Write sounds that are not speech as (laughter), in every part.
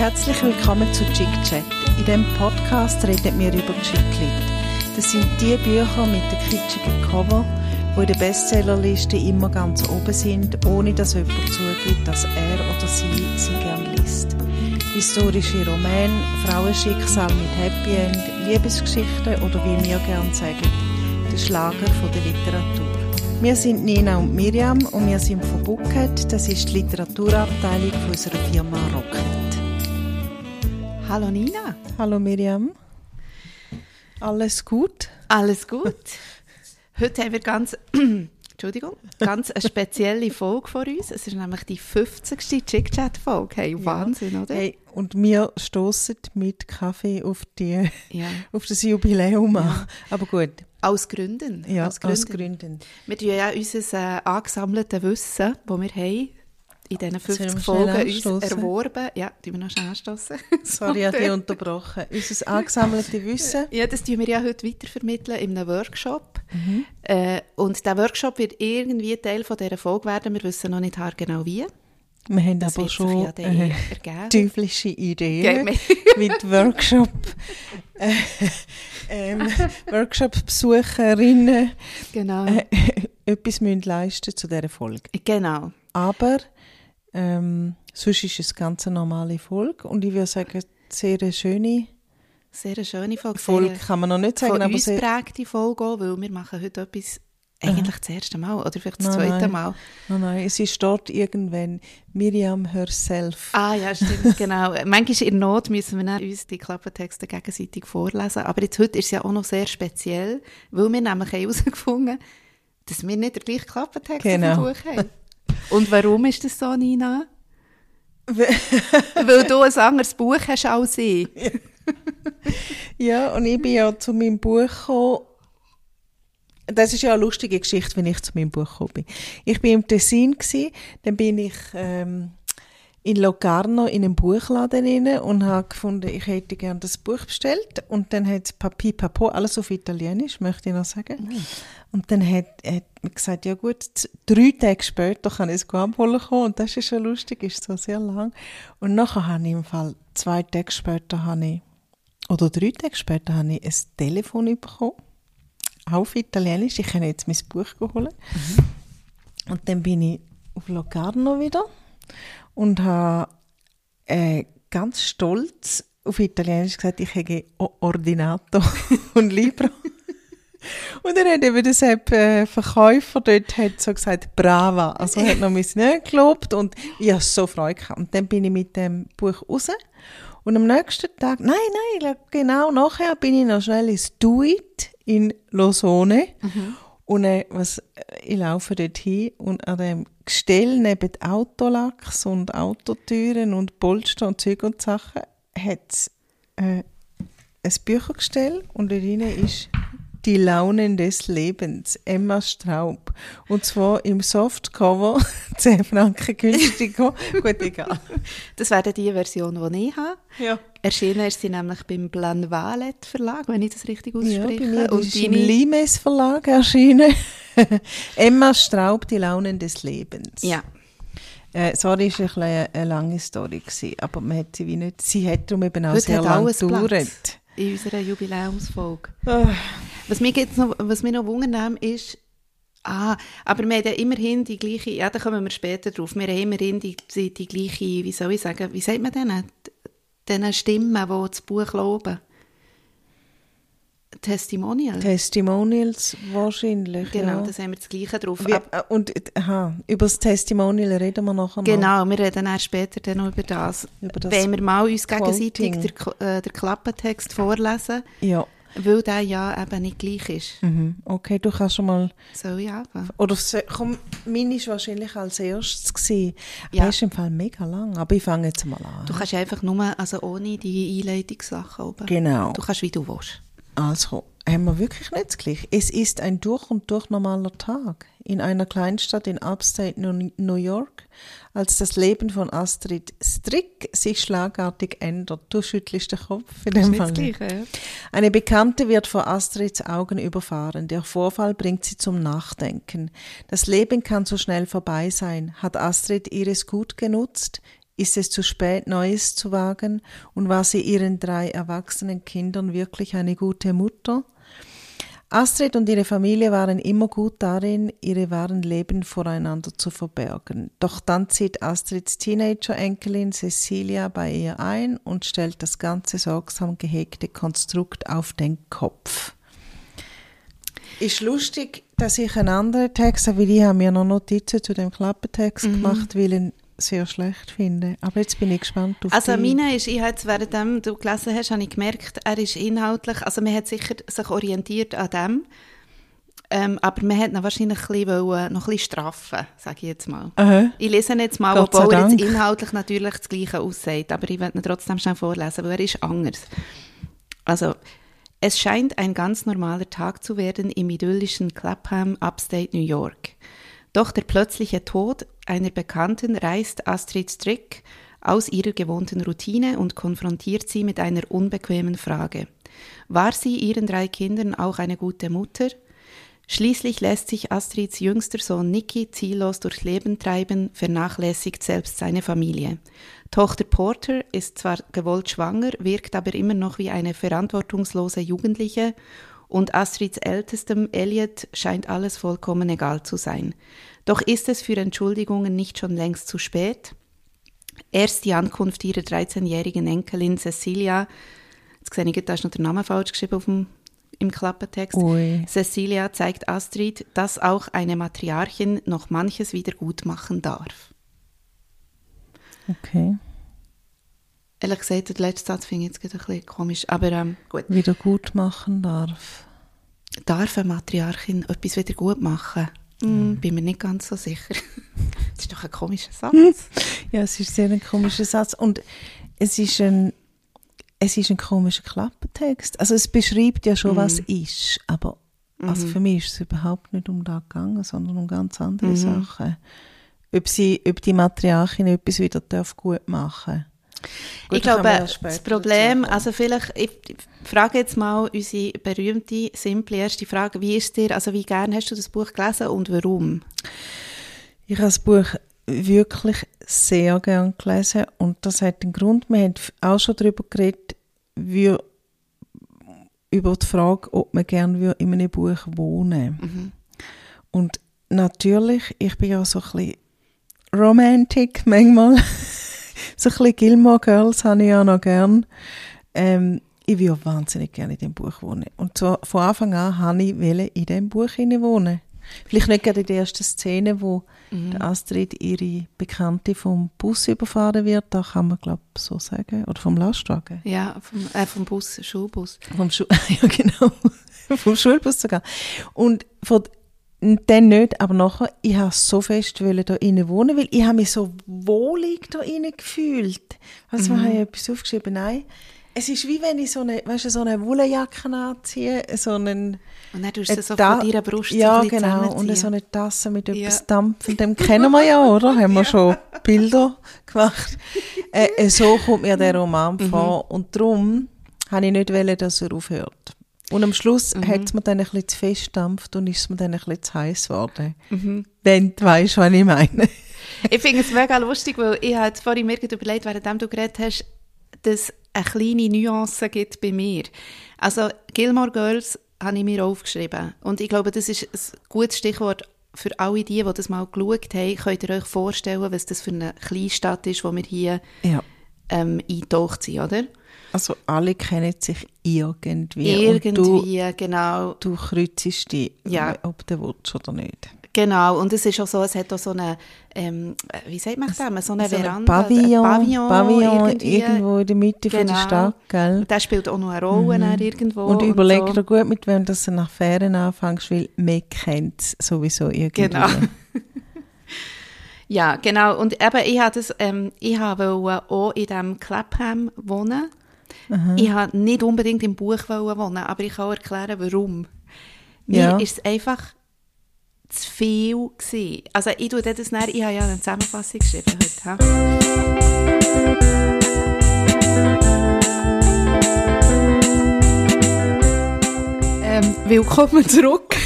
Herzlich willkommen zu Chick Chat. In diesem Podcast reden wir über Chicklit. Das sind die Bücher mit den kitschigen Cover, die in der Bestsellerliste immer ganz oben sind, ohne dass jemand zugibt, dass er oder sie sie gern liest. Historische Romane, Frauenschicksal mit Happy End, Liebesgeschichten oder wie wir gern sagen, der Schlager von der Literatur. Wir sind Nina und Miriam und wir sind von Bucket. Das ist die Literaturabteilung unserer Firma Rocket. Hallo Nina. Hallo Miriam. Alles gut? Alles gut. Heute haben wir ganz, (clears throat) Entschuldigung, ganz eine spezielle Folge vor uns. Es ist nämlich die 50. Chick-Chat-Folge. Hey, Wahnsinn, oder? Hey, und wir stoßen mit Kaffee auf, die, Ja. (laughs) auf das Jubiläum an. Aber gut, Aus Gründen. ja, aus aus Gründen. Gründen. Wir tun ja unser äh, angesammeltes Wissen, das wir haben, in diesen Sollen wir 50 schnell Folgen uns erworben. Ja, tun wir noch schnell anstossen. (laughs) Sorry, ich habe dich unterbrochen. Unser angesammelte Wissen. Ja, das tun wir ja heute weitervermitteln in einem Workshop. Mhm. Äh, und der Workshop wird irgendwie Teil von dieser Folge werden. Wir wissen noch nicht haargenau wie. Wir haben Das aber schon ja äh, teuflische Ideen mir. (laughs) mit Workshop. Äh, ähm, Workshop-Besucherinnen Genau. äh, etwas müssen leisten zu dieser Folge. Genau. Aber ähm, sonst ist es ganz eine normale Folge und ich würde sagen, sehr eine schöne Sehr eine schöne Folge. Folge Sehr kann man noch nicht sagen, von aber uns sehr, prägte Folge auch, weil wir machen heute etwas eigentlich das erste Mal oder vielleicht das Nein, zweite nein. Mal. nein, nein, es ist dort irgendwann Miriam herself. Ah ja, stimmt, (laughs) genau. Manchmal in Not müssen wir uns die Klappentexte gegenseitig vorlesen. Aber jetzt heute ist es ja auch noch sehr speziell, weil wir nämlich haben (laughs) herausgefunden dass wir nicht den gleichen Klappentext Genau. dem Buch haben. Und warum ist das so, Nina? (laughs) weil du ein anderes Buch hast als ich. (laughs) Ja, und ich bin ja zu meinem Buch gekommen. Das ist ja eine lustige Geschichte, wenn ich zu meinem Buch gekommen bin. Ich bin im Tessin dann bin ich ähm, in Locarno in einem Buchladen rein und habe gefunden, ich hätte gerne das Buch bestellt. Und dann hat Papi Papo, alles auf Italienisch, möchte ich noch sagen. Und dann hat, hat man gesagt, ja gut, drei Tage später kann ich es abholen kommen. Und das ist schon lustig, ist so sehr lang. Und nachher habe ich im Fall, zwei Tage später habe ich oder drei Tage später habe ich ein Telefon bekommen. Auch auf Italienisch. Ich kann jetzt mein Buch holen. Und dann bin ich auf Locarno wieder und habe äh, ganz stolz auf Italienisch gesagt, ich habe Ordinato (laughs) und Libro. Und dann hat eben der äh, Verkäufer dort hat so gesagt, brava. Also hat noch mein Nähe gelobt und ich habe so Freude gehabt. Und dann bin ich mit dem Buch raus. Und am nächsten Tag, nein, nein, genau nachher bin ich noch schnell ins Do in Losone. Und äh, was, äh, ich laufe dort hin und an dem Gestell neben Autolachs und Autotüren und Polster und Zeug und Sachen hat es äh, ein Büchergestell und da drin ist die Launen des Lebens, Emma Straub. Und zwar im Softcover, (laughs) 10 Franken günstiger. (laughs) Gut, egal. Das wäre die Version, die ich habe. Ja. Erschienen ist sie nämlich beim Planvalet Verlag, wenn ich das richtig Ja, ausspreche. bei mir das Und ist im Limes Verlag erschienen. (laughs) Emma Straub, die Launen des Lebens. Ja, Äh, sorry, ist ein bisschen eine, lange Story gewesen, aber man hat sie wie nicht, sie hat darum eben auch Heute sehr lange gedauert. In unserer Jubiläumsfolge. Ah. Was mich jetzt noch, was mich noch wundern ist, ah, aber wir haben ja immerhin die gleiche, ja, da kommen wir später drauf, wir haben immerhin die, die, die gleiche, wie soll ich sagen, wie sagt man denen? Diesen Stimmen, die das Buch loben. Testimonial. Testimonials wahrscheinlich. genau, ja. das haben wir das Gleiche drauf. Wie, äh, und aha, über das Testimonial reden wir nachher noch. Genau, wir reden dann später dann noch über das. Über das Wenn wir mal uns gegenseitig Quoting. den, äh, den Klappentext vorlesen, Ja, weil der ja eben nicht gleich ist. mhm. okay, du kannst schon mal... Soll ich anfangen? Oder komm, meine war wahrscheinlich als erstes. Gewesen. Ja. Aber ist im Fall mega lang, aber ich fange jetzt mal an. Du kannst einfach nur, also ohne die Einleitungssachen oben. Genau. Du kannst, wie du willst. Also, haben wir wirklich nicht das Gleiche. Es ist ein durch und durch normaler Tag in einer Kleinstadt in Upstate New York, als das Leben von Astrid Strick sich schlagartig ändert. Du schüttelst den Kopf in dem Fall. nicht. ja. Eine Bekannte wird vor Astrids Augen überfahren. Der Vorfall bringt sie zum Nachdenken. Das Leben kann so schnell vorbei sein. Hat Astrid ihres gut genutzt? Ist es zu spät, Neues zu wagen? Und war sie ihren drei erwachsenen Kindern wirklich eine gute Mutter? Astrid und ihre Familie waren immer gut darin, ihre wahren Leben voreinander zu verbergen. Doch dann zieht Astrids Teenager-Enkelin Cecilia bei ihr ein und stellt das ganze sorgsam gehegte Konstrukt auf den Kopf. Ist lustig, dass ich einen anderen Text habe, weil ich habe mir noch Notizen zu dem Klappentext mhm. gemacht, weil sehr schlecht finde. Aber jetzt bin ich gespannt auf Also meine ist, ich habe jetzt, während du gelesen hast, habe ich gemerkt, er ist inhaltlich, also man hat sicher sich orientiert an dem, ähm, aber man hat ihn wahrscheinlich ein bisschen wollen, noch ein bisschen straffen, sage ich jetzt mal. Aha. Ich lese jetzt mal, Gott obwohl er jetzt inhaltlich natürlich das Gleiche aussieht, aber ich werde ihn trotzdem schnell vorlesen, weil er ist anders. Also, es scheint ein ganz normaler Tag zu werden im idyllischen Clapham, Upstate New York. Doch der plötzliche Tod einer Bekannten reißt Astrid Strick aus ihrer gewohnten Routine und konfrontiert sie mit einer unbequemen Frage. War sie ihren drei Kindern auch eine gute Mutter? Schließlich lässt sich Astrids jüngster Sohn Nicky ziellos durchs Leben treiben, vernachlässigt selbst seine Familie. Tochter Porter ist zwar gewollt schwanger, wirkt aber immer noch wie eine verantwortungslose Jugendliche und Astrids ältestem Elliot scheint alles vollkommen egal zu sein. Doch ist es für Entschuldigungen nicht schon längst zu spät? Erst die Ankunft ihrer 13-jährigen Enkelin Cecilia, jetzt sehe ich, da ist noch der Name falsch geschrieben auf dem, im Klappentext. Ui. Cecilia zeigt Astrid, dass auch eine Matriarchin noch manches wieder gut machen darf. Okay. Ehrlich gesagt, der letzte Satz finde ich jetzt ein bisschen komisch, aber ähm, gut. Wieder gut machen darf. Darf eine Matriarchin etwas wieder gut machen? Mm, bin mir nicht ganz so sicher. (laughs) das ist doch ein komischer Satz. ja, es ist sehr ein komischer Satz und es ist ein es ist ein komischer Klappentext. Also es beschreibt ja schon, mm. was ist, aber also mhm. für mich ist es überhaupt nicht um das gegangen, sondern um ganz andere mhm. Sachen ob, sie, ob die Matriarchin etwas wieder darf gut machen Gut, ich glaube, das Problem, also vielleicht, ich frage jetzt mal unsere berühmte, simple erste Frage, wie ist dir, also wie gern hast du das Buch gelesen und warum? Ich habe das Buch wirklich sehr gern gelesen und das hat den Grund, wir haben auch schon darüber geredet, wie, über die Frage, ob man gerne in einem Buch wohnen mhm. Und natürlich, ich bin ja so ein bisschen Romantic manchmal. (laughs) so ein bisschen Gilmore Girls habe ich ja noch gern. Ähm, ich würde wahnsinnig gerne in diesem Buch wohnen. Und so, von Anfang an wollte ich in diesem Buch wohnen. Vielleicht nicht gerade in der ersten Szene, wo mhm. Astrid ihre Bekannte vom Bus überfahren wird, da kann man glaube ich so sagen, oder vom Lastwagen. Ja, vom, äh, vom Bus, Schulbus. Vom Schu (laughs) ja genau, (laughs) vom Schulbus sogar. Und von dann nicht, aber nachher, ich habe so fest wollen da innen wohnen, weil ich habe mich so wohlig da innen gefühlt. Also, mhm. habe ich etwas aufgeschrieben? Nein. Es ist wie wenn ich so eine, weißt du, so eine Wollenjacke anziehe, so einen... Und dann tust du so von deiner Brust Ja, genau, und so eine Tasse mit etwas ja. Dampfendem kennen wir ja, (laughs) oder? Haben wir ja. schon Bilder gemacht. (laughs) Äh, äh, so kommt mir der Roman mhm. vor und darum habe ich nicht wollen, dass er aufhört. Und am Schluss mhm. hat es mir dann ein bisschen zu fest dampft und ist es mir dann ein bisschen zu heiß geworden. Mhm. Wenn du weißt, was ich meine. (laughs) ich finde es mega lustig, weil ich habe vorhin mir überlegt, während du geredet hast, dass es eine kleine Nuance gibt bei mir. Also Gilmore Girls habe ich mir aufgeschrieben. Und ich glaube, das ist ein gutes Stichwort für alle die, die das mal geschaut haben. Könnt ihr euch vorstellen, was das für eine Kleinstadt ist, wo wir hier ja. ähm, eingetaucht sind, oder? Also alle kennen sich irgendwie. Irgendwie, du, genau. Du kreuzest die, ja. ob du willst oder nicht. Genau, und es ist auch so, es hat auch so eine, ähm, wie sagt man das, so eine so Veranda, Pavillon, Pavillon, Pavillon irgendwo in der Mitte genau. von der genau. Stadt, gell? Der spielt auch noch eine Rolle mhm. irgendwo. Und überleg so. dir gut, mit wem du nach Ferien anfängst, weil man kennt es sowieso irgendwie. Genau. (laughs) ja, genau, und eben, ich habe das, ähm, ich habe auch in diesem Clapham wohnen, Aha. Ich wollte nicht unbedingt im Buch wohnen, aber ich kann auch erklären, warum. Ja. Mir ist es einfach zu viel gewesen. Also ich tue das nachher, ich habe ja eine Zusammenfassung geschrieben heute. Ähm, willkommen zurück.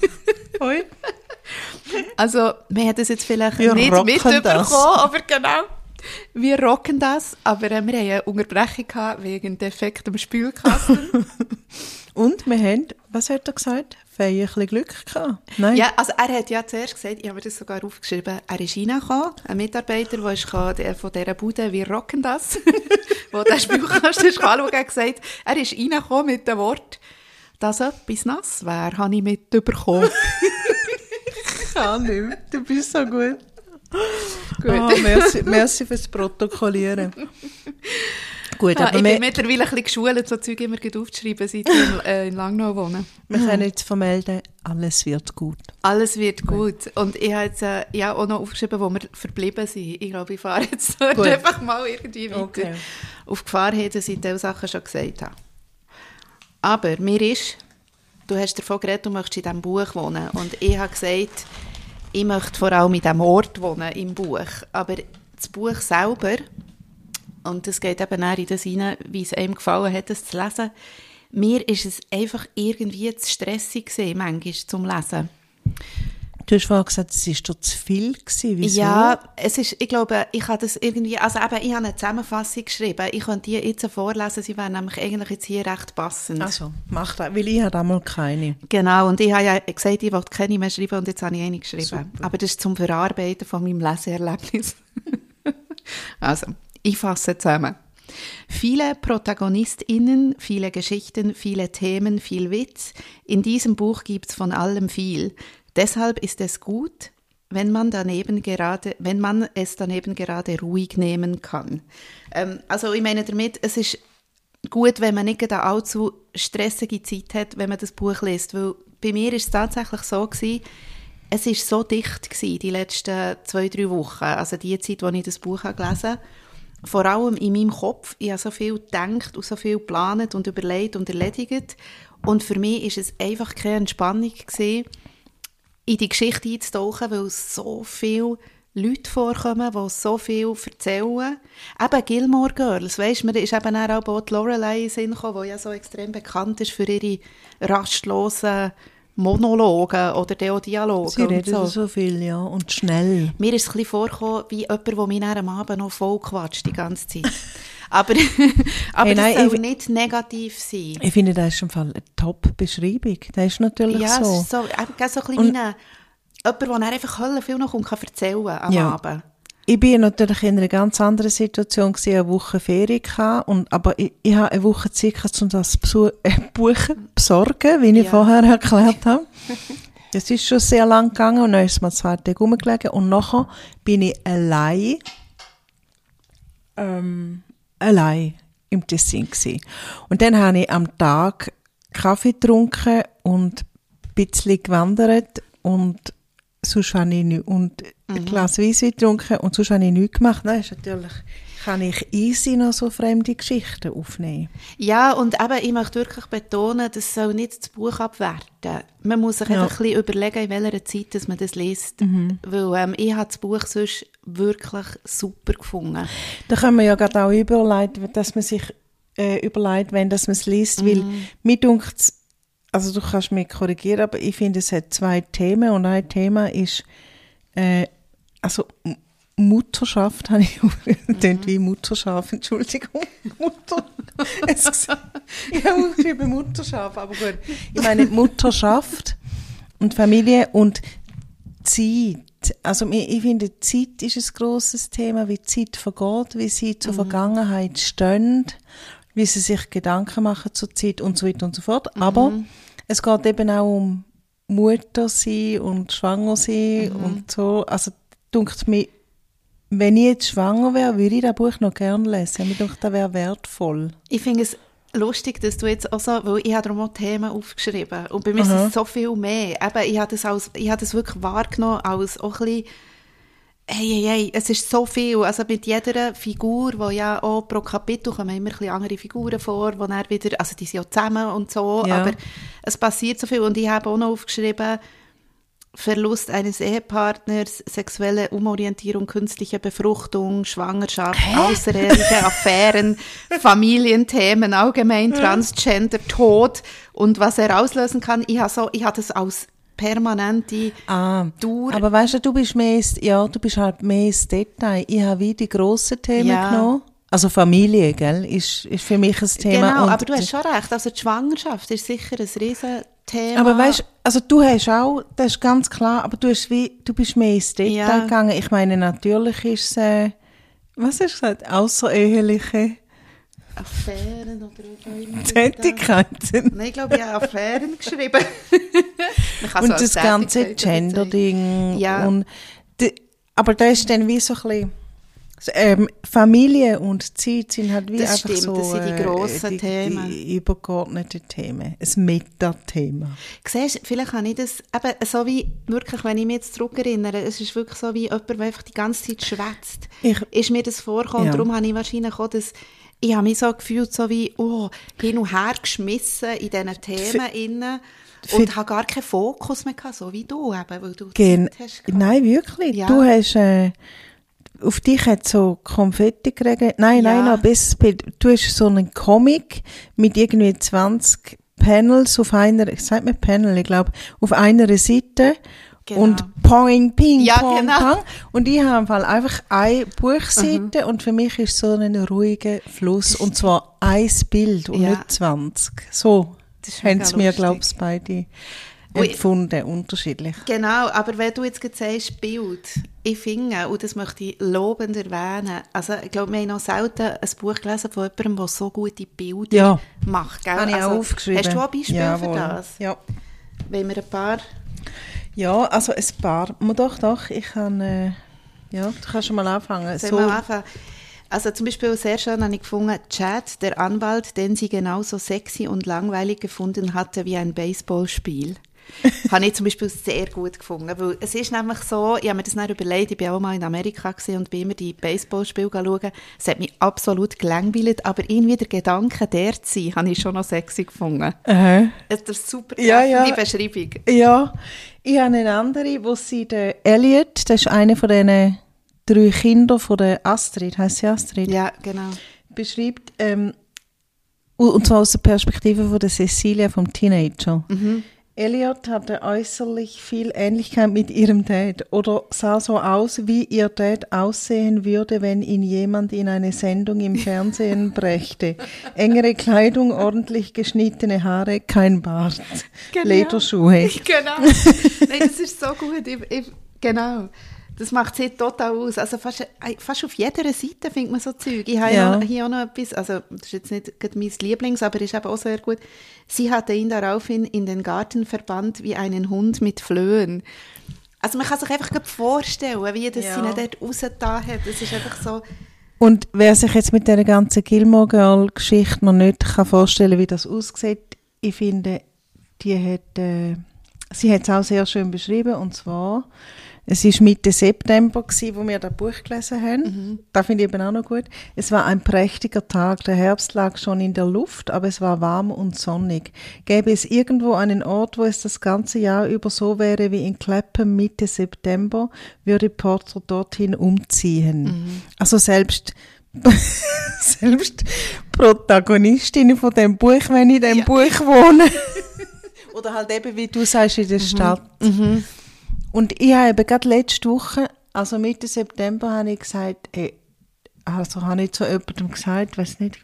(laughs) Hoi. Also, wir haben das jetzt vielleicht Wir nicht mitbekommen, aber genau. Wir rocken das, aber äh, wir hatten eine Unterbrechung gehabt wegen defektem Spülkasten. (laughs) Und wir haben, was hat er gesagt? Fei ein bisschen Glück gehabt. Nein. Ja, also er hat ja zuerst gesagt, ich habe mir das sogar aufgeschrieben, er ist reingekommen, ein Mitarbeiter, der ist gekommen, von dieser Bude, wir rocken das, (laughs) wo der Spülkasten ist anschauen, hat gesagt, er ist reingekommen mit dem Wort, dass etwas nass wäre, habe ich mitbekommen. (laughs) ich kann nicht. Du bist so gut. Gut. Ah, merci, merci fürs Protokollieren. Gut, Ja, aber ich bin mittlerweile ein bisschen geschult, so Zeug immer gut aufzuschreiben, seit ich in, äh, in Langnau wohne. wir können jetzt vermelden, alles wird gut. Alles wird gut. Und ich habe jetzt äh, ja, auch noch aufgeschrieben, wo wir verblieben sind. Ich glaube, ich fahre jetzt (laughs) Gut. einfach mal irgendwie weiter. Okay. Auf Gefahr hin, dass ich diese Sachen schon gesagt habe. Aber mir ist, du hast davon geredet, du möchtest in diesem Buch wohnen. Und ich habe gesagt, ich möchte vor allem in diesem Ort wohnen, im Buch. Aber das Buch selber, und das geht eben auch in das hinein, wie es einem gefallen hat, das zu lesen, mir ist es einfach irgendwie zu stressig gewesen, manchmal zum Lesen. Du hast vorhin gesagt, es war dir zu viel. Gewesen. Wieso? Ja, es ist, ich glaube, ich habe das irgendwie, also eben, ich habe eine Zusammenfassung geschrieben. Ich könnte die jetzt vorlesen, sie wären nämlich eigentlich jetzt hier recht passend. Also, mach das, weil ich habe einmal keine. Genau, und ich habe ja gesagt, ich wollte keine mehr schreiben und jetzt habe ich eine geschrieben. Aber das ist zum Verarbeiten von meinem Leseerlebnis. (laughs) also, ich fasse zusammen. Viele ProtagonistInnen, viele Geschichten, viele Themen, viel Witz. In diesem Buch gibt's von allem viel. Deshalb ist es gut, wenn man daneben gerade, wenn man es daneben gerade ruhig nehmen kann. Ähm, also ich meine damit, es ist gut, wenn man nicht eine allzu stressige Zeit hat, wenn man das Buch liest, weil bei mir ist es tatsächlich so gewesen, es ist so dicht gewesen, die letzten zwei, drei Wochen, also die Zeit, wo ich das Buch habe gelesen vor allem in meinem Kopf, ich habe so viel gedacht und so viel geplant und überlegt und erledigt. Und für mich ist es einfach keine Entspannung gewesen, in die Geschichte einzutauchen, weil so viele Leute vorkommen, die so viel erzählen. Eben Gilmore Girls, weisst, mir ist eben auch bald Lorelei in Sinn gekommen, die ja so extrem bekannt ist für ihre rastlosen Monologe oder auch Dialoge Sie reden so. so. viel, ja, und schnell. Mir ist es ein bisschen vorgekommen, wie jemand, der mich am Abend noch voll quatscht die ganze Zeit. (laughs) aber (laughs) aber Hey, nein, das soll ich- nicht negativ sein. Ich finde, das ist im Fall eine Top-Beschreibung. Das ist natürlich Ja, so. ist so, so ein bisschen Und- wie ein, jemand, der einfach Hölle viel noch kommt, kann erzählen am Ja. Abend. Ich bin natürlich in einer ganz anderen Situation gewesen, eine Woche Ferien gehabt, und, aber ich, ich habe eine Woche Zeit gehabt, um das Besu äh, Buch zu besorgen, wie ich Ja. vorher erklärt habe. Es ist schon sehr lang gegangen und dann ist mir zwei Tage rumgelegen und nachher bin ich allein, ähm, allein im Tessin gewesen. Und dann habe ich am Tag Kaffee getrunken und ein bisschen gewandert und sonst habe ich nicht, und ein Glas Weisswein getrunken und sonst habe ich nichts gemacht. Dann ist natürlich, kann ich easy noch so fremde Geschichten aufnehmen. Ja, und eben, ich möchte wirklich betonen, das soll nicht das Buch abwerten. Man muss sich Ja. einfach ein bisschen überlegen, in welcher Zeit dass man das liest. Mhm. Weil ähm, ich habe das Buch sonst wirklich super gefunden. Da können wir ja gerade auch überleiten, dass man sich äh, überlegt, wenn dass man es liest, weil mir dunkt also du kannst mich korrigieren, aber ich finde, es hat zwei Themen und ein Thema ist, äh, also Mutterschaft, (laughs) habe ich mhm. wie Mutterschaft, Entschuldigung, (laughs) Mutter. Es, ich habe aufgeschrieben Mutterschaft, aber gut. Ich meine Mutterschaft und Familie und Zeit. Also ich, finde, Zeit ist ein grosses Thema, wie Zeit vergeht, wie sie zur Vergangenheit stehen, wie sie sich Gedanken machen zur Zeit und so weiter und so fort. Aber es geht eben auch um Mutter sein und schwanger sein und so. Also dunkt mir, wenn ich jetzt schwanger wäre, würde ich das Buch noch gerne lesen. Mir denkt, das wäre wertvoll. Ich finde es lustig, dass du jetzt auch so, weil ich habe darum auch Themen aufgeschrieben und bei mir ist es so viel mehr. Eben, ich habe das, als, ich habe das wirklich wahrgenommen als auch ein bisschen, hey, hey, hey, es ist so viel, also mit jeder Figur, wo ja auch pro Kapitel kommen immer ein andere Figuren vor, wo dann wieder, also die sind ja zusammen und so, Ja. aber es passiert so viel und ich habe auch noch aufgeschrieben, Verlust eines Ehepartners, sexuelle Umorientierung, künstliche Befruchtung, Schwangerschaft, außereheliche Affären, (laughs) Familienthemen, allgemein Transgender, Tod und was er auslösen kann. Ich habe so, ich habe das als permanente Ah, Dauer. aber weißt du, du bist mehr, ja, du bist halt mehr ins Detail. Ich habe wie die grossen Themen Ja. genommen. Also Familie, gell, ist, ist für mich ein Thema. genau, aber du hast schon recht. Also die Schwangerschaft ist sicher ein Riesenthema. Aber weißt du, also du hast auch, das ist ganz klar, aber du, hast wie, du bist mehr ins Detail Ja. gegangen. Ich meine, natürlich ist es, äh, was hast du gesagt, außereheliche Affären oder. (laughs) Tätigkeiten. Nein, ich glaube, ich habe Affären geschrieben. (laughs) So und das ganze. Gender-Ding. Ja. Und die, aber da ist dann wie so ein bisschen, ähm, Familie und Zeit sind halt wie Das einfach stimmt, so das sind die äh, grossen die, Themen. Die übergeordneten Themen. Ein Metathema. Siehst, vielleicht habe ich das, eben so wie, wirklich, wenn ich mich jetzt zurückerinnere, es ist wirklich so wie jemand, der einfach die ganze Zeit schwätzt. Ist mir das vorgekommen, Ja. darum habe ich wahrscheinlich auch das, ich habe mich so gefühlt, so wie, oh, hin und her geschmissen in diesen Themen innen und für- habe gar keinen Fokus mehr gehabt, so wie du eben, weil du Gen hast gehabt. Nein, wirklich. Ja. Du hast, äh, auf dich hat so Konfetti geregnet. Nein, Ja. nein, besseres Bild. Du hast so einen Comic mit irgendwie 20 Panels auf einer, ich sag mir Panel, ich glaube, auf einer Seite. Genau. Und Poing, Ping, Ja, Pong, genau. Pong. Und ich habe einfach eine Buchseite und für mich ist so ein ruhiger Fluss. Und zwar ein Bild und Ja. nicht 20. So haben sie mir, glaube ich, beide empfunden, unterschiedlich. Genau, aber wenn du jetzt sagst, Bild, ich finde, und das möchte ich lobend erwähnen, also ich glaube, wir haben noch selten ein Buch gelesen von jemandem, der so gute Bilder Ja. macht. Gell? Habe ich also, auch aufgeschrieben. Hast du auch Beispiele Jawohl. für das? Ja. Wenn wir ein paar... Ja, also ein paar. Doch, doch, ich kann, äh, ja, du kannst schon mal anfangen. So, wir anfangen? Also zum Beispiel sehr schön habe ich gefunden, Chad, der Anwalt, den sie genauso sexy und langweilig gefunden hatte wie ein Baseballspiel. (laughs) habe ich zum Beispiel sehr gut gefunden, weil es ist nämlich so, ich habe mir das dann überlegt, ich bin auch mal in Amerika und bin immer die Baseballspiele schauen, es hat mich absolut gelangweilt, aber irgendwie der Gedanke, der zu sein, habe ich schon noch sexy gefunden. äh, Das ist super Ja, ja. Beschreibung. ja, ich habe eine andere, wo sie, der Elliot, das ist einer von diesen drei Kindern von der Astrid, heißt sie Astrid, Ja, genau. beschreibt, ähm, und und zwar aus der Perspektive von der Cecilia, vom Teenager. Mhm. Elliot hatte äußerlich viel Ähnlichkeit mit ihrem Dad oder sah so aus, wie ihr Dad aussehen würde, wenn ihn jemand in eine Sendung im Fernsehen (laughs) brächte. Engere Kleidung, ordentlich geschnittene Haare, kein Bart, Genau. Lederschuhe. (laughs) Genau. Nein, das ist so gut. Ich, ich, genau. Das macht sie total aus. Also fast, äh, fast auf jeder Seite findet man so Zeug. Ich habe Ja. hier auch noch etwas, also das ist jetzt nicht mein Lieblings, aber ist eben auch sehr gut. Sie hatte ihn daraufhin in den Garten verbannt wie einen Hund mit Flöhen. Also man kann sich einfach vorstellen, wie das Ja. sie ihn dort rausgetan hat. Das ist einfach so... Und wer sich jetzt mit der ganzen Gilmore Girl Geschichte noch nicht kann vorstellen, wie das aussieht, ich finde, die hat, äh, sie hat es auch sehr schön beschrieben und zwar, es ist Mitte September gewesen, wo wir das Buch gelesen haben. Da finde ich eben auch noch gut. Es war ein prächtiger Tag. Der Herbst lag schon in der Luft, aber es war warm und sonnig. Gäbe es irgendwo einen Ort, wo es das ganze Jahr über so wäre wie in Clapham Mitte September, würde Porter dorthin umziehen. Also selbst (laughs) selbst Protagonistin von dem Buch, wenn ich in dem Ja. Buch wohne. (laughs) Oder halt eben, wie du sagst, in der Mhm. Stadt. Und ich habe eben gerade letzte Woche, also Mitte September, habe ich gesagt, ey, also habe ich zu jemandem gesagt, weiß nicht,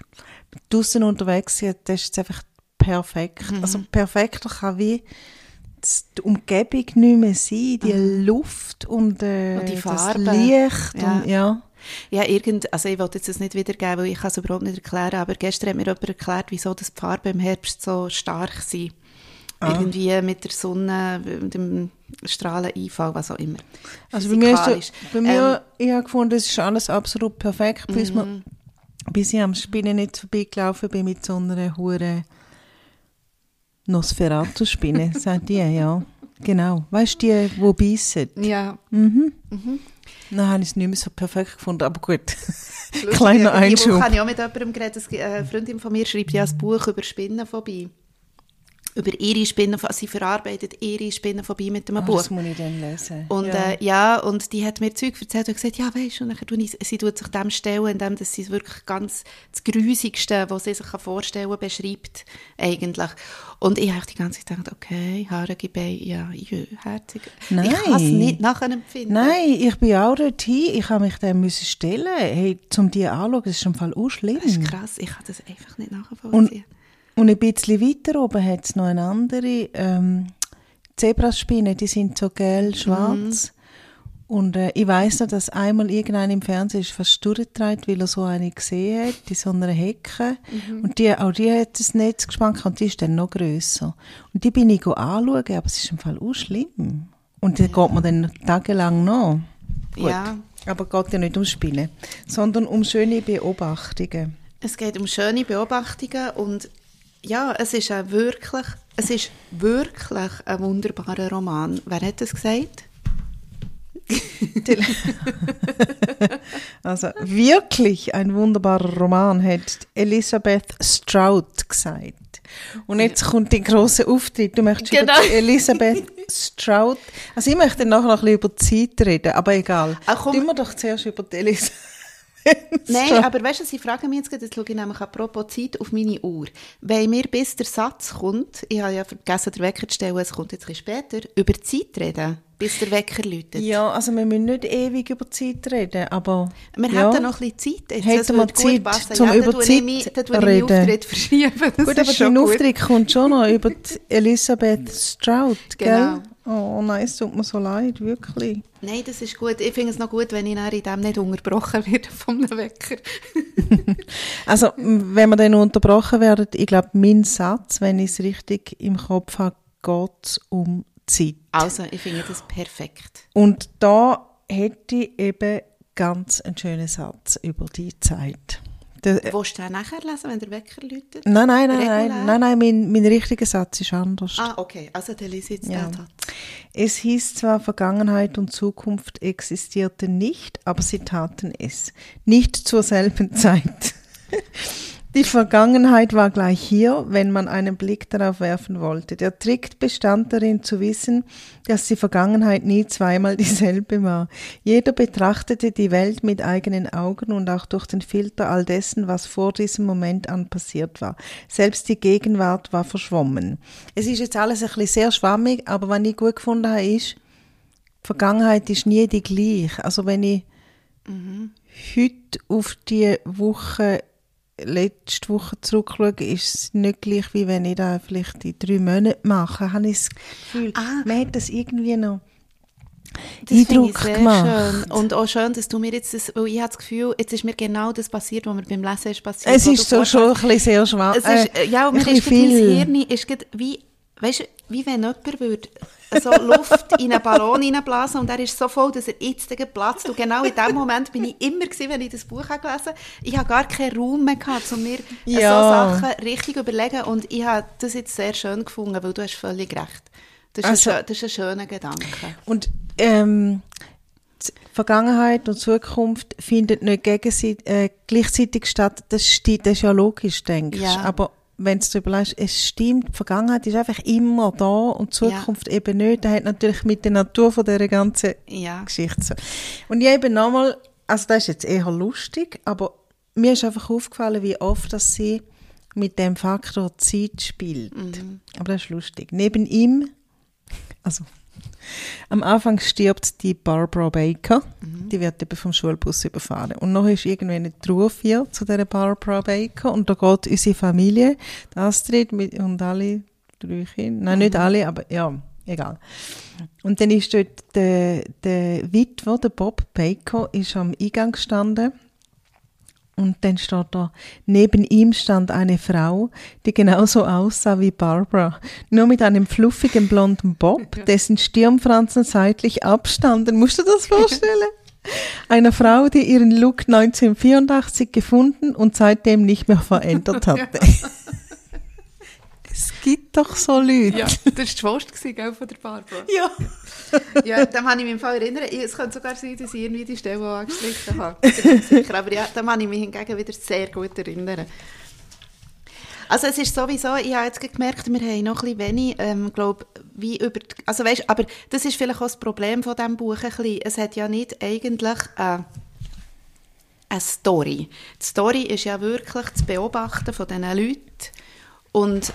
draußen unterwegs sein, das ist einfach perfekt. Mhm. Also perfekter kann wie das- die Umgebung nicht mehr sein, die Luft und, äh, Mhm. Und die das Farben. Licht. Ja. Und, ja. Ja, irgend, also ich wollte jetzt das nicht wiedergeben, weil ich kann es überhaupt nicht erklären, aber gestern hat mir jemand erklärt, wieso das die Farben im Herbst so stark sind. Ah. Irgendwie mit der Sonne, mit dem Strahleneinfall, was auch immer. Also bei mir, ist so, bei mir ich habe gefunden, es ist alles absolut perfekt, bis, Mhm. man, bis ich am Spinnen nicht vorbeigelaufen bin mit so einer hure Nosferatu-Spinne, (laughs) sagt die, ja. Genau. Weißt du, die, die beißen? Ja. Mhm. Dann habe ich es nicht mehr so perfekt gefunden, aber gut. Kleiner Einschub. habe ich auch mit jemandem geredet, eine Freundin von mir schreibt ja ein Buch über Spinnen vorbei. Über ihre Spinnenphobie, sie verarbeitet ihre Spinnenphobie mit einem Oh, Buch. das muss ich dann lesen. Und ja. Äh, ja, und die hat mir Zeug erzählt und gesagt, ja, weißt du, und dann ich, sie tut sich dem stellen, indem dass sie wirklich ganz das Grusigste, was sie sich vorstellen kann, beschreibt, eigentlich. Und ich habe die ganze Zeit gedacht, okay, haarige Beine, ja, jö, herzig. Nein. Ich kann es nicht nachempfinden. Nein, ich bin auch dorthin. Ich habe mich dem müssen stellen. Hey, zum die anschauen, das ist schon Fall auch schlimm. Das ist krass, ich kann das einfach nicht nachvollziehen. Und ein bisschen weiter oben hat es noch eine andere ähm, Zebraspinnen, die sind so gelb-schwarz. Und äh, ich weiss noch, dass einmal irgendeiner im Fernsehen ist fast durchgetragen, weil er so eine gesehen hat, in so einer Hecke. Und die, auch die hat das Netz gespannt und die ist dann noch grösser. Und die bin ich anschauen, aber es ist im Fall auch schlimm. Und da geht man dann tagelang noch. Gut. Ja. Aber es geht ja nicht ums Spinnen, sondern um schöne Beobachtungen. Es geht um schöne Beobachtungen und ja, es ist ein wirklich, es ist wirklich ein wunderbarer Roman. Wer hat das gesagt? (laughs) Also wirklich ein wunderbarer Roman, hat Elisabeth Strout gesagt. Und jetzt kommt der große Auftritt. Du möchtest Genau. über Elisabeth Strout. Also ich möchte nachher noch ein bisschen über die Zeit reden, aber egal. Ach, komm. Tun wir doch zuerst über die Elisabeth. (laughs) Nein, aber weißt du, sie fragen mich jetzt gerade, jetzt schaue ich nämlich apropos Zeit auf meine Uhr. Wenn mir bis der Satz kommt, ich habe ja vergessen, den Wecker zu stellen, es kommt jetzt ein bisschen später, über die Zeit reden, bis der Wecker läutet. Ja, also wir müssen nicht ewig über die Zeit reden, aber Wir ja. hätten noch ein bisschen Zeit. Jetzt, Hätten wir Zeit, passen. zum ja, über tue Zeit ich mich- reden. Auftritt verschieben. Das Gut, aber dein. Auftritt kommt schon noch über die Elisabeth Strout, gell? Genau. Oh nein, es tut mir so leid, wirklich. Nein, das ist gut. Ich finde es noch gut, wenn ich in dem nicht unterbrochen werde vom Wecker. (laughs) Also, wenn wir dann unterbrochen werden, ich glaube, mein Satz, wenn ich es richtig im Kopf habe, geht um Zeit. Also, ich finde das perfekt. Und da hätte ich eben ganz einen schönen Satz über die Zeit. Der, äh, Willst du den nachher lesen, wenn der Wecker läutet? nein, nein, nein, Regulär? nein, nein, nein, mein, mein richtiger Satz ist anders. Ah, okay. Also, dann lese jetzt Ja. den Satz. Es hieß zwar, Vergangenheit und Zukunft existierten nicht, aber sie taten es. Nicht zur selben (laughs) Zeit. Die Vergangenheit war gleich hier, wenn man einen Blick darauf werfen wollte. Der Trick bestand darin zu wissen, dass die Vergangenheit nie zweimal dieselbe war. Jeder betrachtete die Welt mit eigenen Augen und auch durch den Filter all dessen, was vor diesem Moment an passiert war. Selbst die Gegenwart war verschwommen. Es ist jetzt alles ein bisschen sehr schwammig, aber was ich gut gefunden habe, ist, die Vergangenheit ist nie die gleiche. Also wenn ich heute auf die Woche, letzte Woche zurückschaue, ist es nicht gleich, wie wenn ich da vielleicht in drei Monaten mache. Habe ich das Gefühl, Ah. man hat das irgendwie noch Das Eindruck ich gemacht. schön. Und auch schön, dass du mir jetzt das, weil ich habe das Gefühl, jetzt ist mir genau das passiert, was mir beim Lesen ist passiert. Es ist so schon ein bisschen sehr schwach. Äh, ja, und mir ist gerade mein viel. Hirn ist wie, weißt du, wie wenn jemand würde so Luft in einen Ballon reinblasen und er ist so voll, dass er jetzt platzt. Und genau in dem Moment bin ich immer gewesen, wenn ich das Buch habe gelesen habe. Ich habe gar keinen Raum mehr gehabt, um mir Ja. so Sachen richtig zu überlegen. Und ich habe das jetzt sehr schön gefunden, weil du hast völlig recht. Das ist, Also- ein, das ist ein schöner Gedanke. Und ähm, Vergangenheit und Zukunft findet nicht äh, gleichzeitig statt. Das, das ist ja logisch, denkst du. Ja. Aber wenn du darüber überlegst, es stimmt, die Vergangenheit ist einfach immer da und die Ja. Zukunft eben nicht. Das hat natürlich mit der Natur von dieser ganzen Ja. Geschichte so. Und ich eben nochmal, also das ist jetzt eher lustig, aber mir ist einfach aufgefallen, wie oft dass sie mit dem Faktor Zeit spielt. Aber das ist lustig. Neben ihm, also am Anfang stirbt die Barbara Baker, die wird eben vom Schulbus überfahren. Und noch ist irgendwie eine Trauer hier zu dieser Barbara Baker und da geht unsere Familie, die Astrid mit, und alle drei Kinder, nein, nicht alle, aber ja, egal. Und dann ist dort der, der Witwer, der Bob Baker, ist am Eingang gestanden. Und dann steht da, neben ihm stand eine Frau, die genauso aussah wie Barbara, nur mit einem fluffigen blonden Bob, (laughs) dessen Stirnfransen seitlich abstanden. Musst du das vorstellen? (laughs) Eine Frau, die ihren Look 1984 gefunden und seitdem nicht mehr verändert (laughs) hatte. Es gibt doch so Leute. Ja, das war die gell, von der Barbara. (laughs) ja. Ja, dann kann ich mich im Fall erinnern. Ich- Es könnte sogar sein, dass ich irgendwie die Stelle auch angestrichen habe. Sicher. Aber ja, da kann ich mich hingegen wieder sehr gut erinnern. Also es ist sowieso, ich habe jetzt gemerkt, wir haben noch ein bisschen wenig, ähm, glaube wie über, die, also weißt, aber das ist vielleicht auch das Problem von diesem Buch ein bisschen. Es hat ja nicht eigentlich äh, eine Story. Die Story ist ja wirklich das Beobachten von diesen Leuten und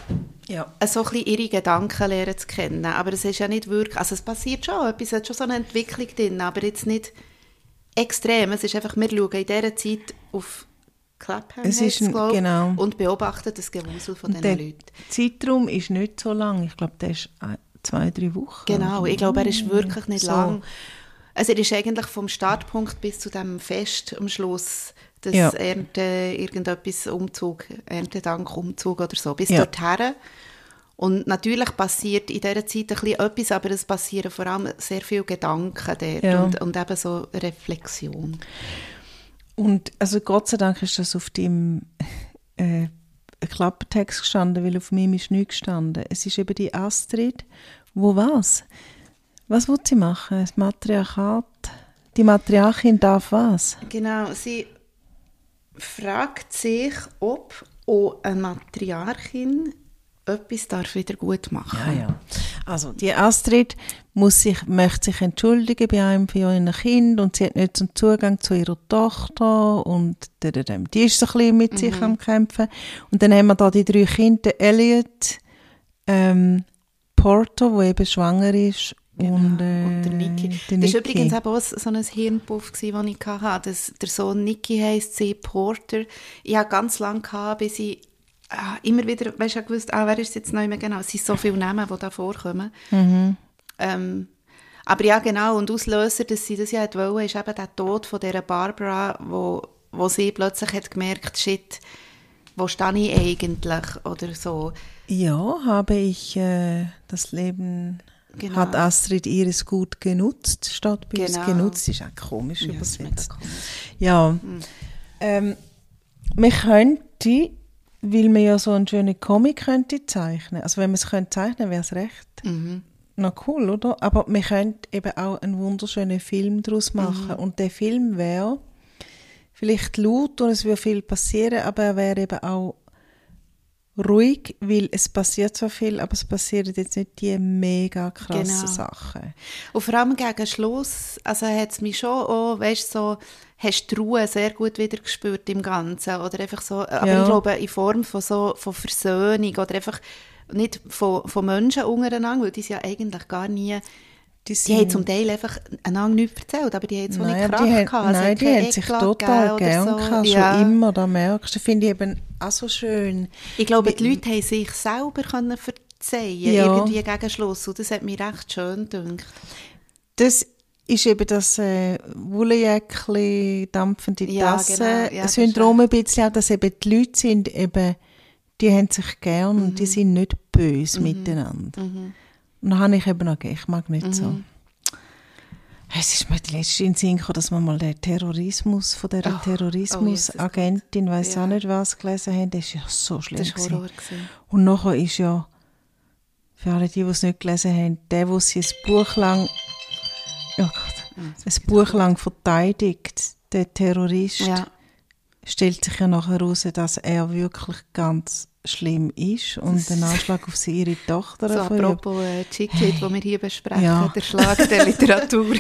Ja. so ein bisschen ihre Gedanken lernen zu kennen. Aber es ist ja nicht wirklich, also es passiert schon etwas, es hat schon so eine Entwicklung drin, aber jetzt nicht extrem. Es ist einfach, wir schauen in dieser Zeit auf Clapham, Es ist ein- glaub, genau. und beobachten das Gewusel von diesen der Leuten. Zeitraum ist nicht so lang. Ich glaube, der ist äh, zwei, drei Wochen. Genau, ich glaube, er ist wirklich nicht So. lang. Also er ist eigentlich vom Startpunkt bis zu dem Fest am Schluss, das Ja. Ernte, irgendetwas Umzug, Erntedank, Umzug oder so, bis Ja. dorthin. Und natürlich passiert in dieser Zeit ein bisschen etwas, aber es passieren vor allem sehr viele Gedanken dort Ja. und, und eben so Reflexion. Und also Gott sei Dank ist das auf dem äh, Klappertext gestanden, weil auf meinem ist nichts gestanden. Es ist eben die Astrid, wo was? Was will sie machen? Das Matriarchat? Die Matriarchin darf was? Genau, sie fragt sich, ob auch eine Matriarchin etwas darf wieder gut machen ja. Also die Astrid muss sich, möchte sich entschuldigen bei einem von ihren Kind und sie hat nicht einen Zugang zu ihrer Tochter und dadadam. die ist so ein bisschen mit sich am kämpfen. Und dann haben wir da die drei Kinder, Elliot, ähm, Porter, wo eben schwanger ist und, äh, und der Niki. der Das war übrigens auch so ein Hirnpuff, den ich hatte. Das, der Sohn Niki heisst sie, Porter. Ich hatte ganz lange, gehabt, bis ich ah, immer wieder, weißt ich gewusst, ah, wer ist jetzt noch immer genau? Es sind so viele Namen, die da vorkommen. Mhm. Ähm, aber ja, genau, und Auslöser, dass sie das ja wollen, ist eben der Tod von dieser Barbara, wo, wo sie plötzlich hat gemerkt, shit, wo stehe ich eigentlich? Oder so. Ja, habe ich äh, das Leben, Genau. hat Astrid ihres gut genutzt, statt bei uns Genau. genutzt, ist auch komisch Ja, übersetzt. komisch. Ja, ähm, man könnte, weil man ja so einen schönen Comic könnte zeichnen, also wenn man es könnte zeichnen, wäre es recht Mhm. noch cool, oder? Aber man könnte eben auch einen wunderschönen Film daraus machen und der Film wäre vielleicht laut und es würde viel passieren, aber er wäre eben auch ruhig, weil es passiert so viel, aber es passieren jetzt nicht die mega krassen Genau. Sachen. Und vor allem gegen Schluss, also hat es mich schon auch, weißt so, hast die Ruhe sehr gut wieder gespürt im Ganzen. Oder einfach so, aber Ja. ich glaube, in Form von so, von Versöhnung oder einfach nicht von, von Menschen untereinander, weil die ja eigentlich gar nie, Die, die haben zum Teil einfach einander nichts erzählt, aber die haben so Nein, nicht aber Krach die, haben, gehabt. Es nein, hat die haben sich total gegeben gern so. gehabt, Ja. schon immer, da merkst du. finde ich eben auch so schön. Ich glaube, die Leute haben sich selber können verzeihen Ja. irgendwie gegen Schluss. Und das hat mich recht schön gedacht. Das ist eben das äh, Wollenjäckchen, dampfende Ja, Tasse genau. Ja, Syndrom ein bisschen dass eben die Leute sind eben, die haben sich gern und Mhm. die sind nicht böse miteinander. Und da habe ich eben auch, ich mag nicht Mhm. so. Es ist mir die letzte in Sinn gekommen, dass wir mal den Terrorismus von dieser Oh, oh, Terrorismusagentin, weiss Ja. auch nicht was, gelesen haben. Das ist ja so schlimm. Das war gewesen. Horror. Gewesen. Und nachher ist ja, für alle die, die es nicht gelesen haben, der, der sie ein Buch lang, oh Gott, ein Buch lang verteidigt, der Terrorist, Ja. stellt sich ja nachher heraus, dass er wirklich ganz schlimm ist und (laughs) den Anschlag auf sie, ihre Tochter So apropos äh, Chick-Lit, die wir hier besprechen, Ja. der Schlag der (laughs) Literatur. (laughs)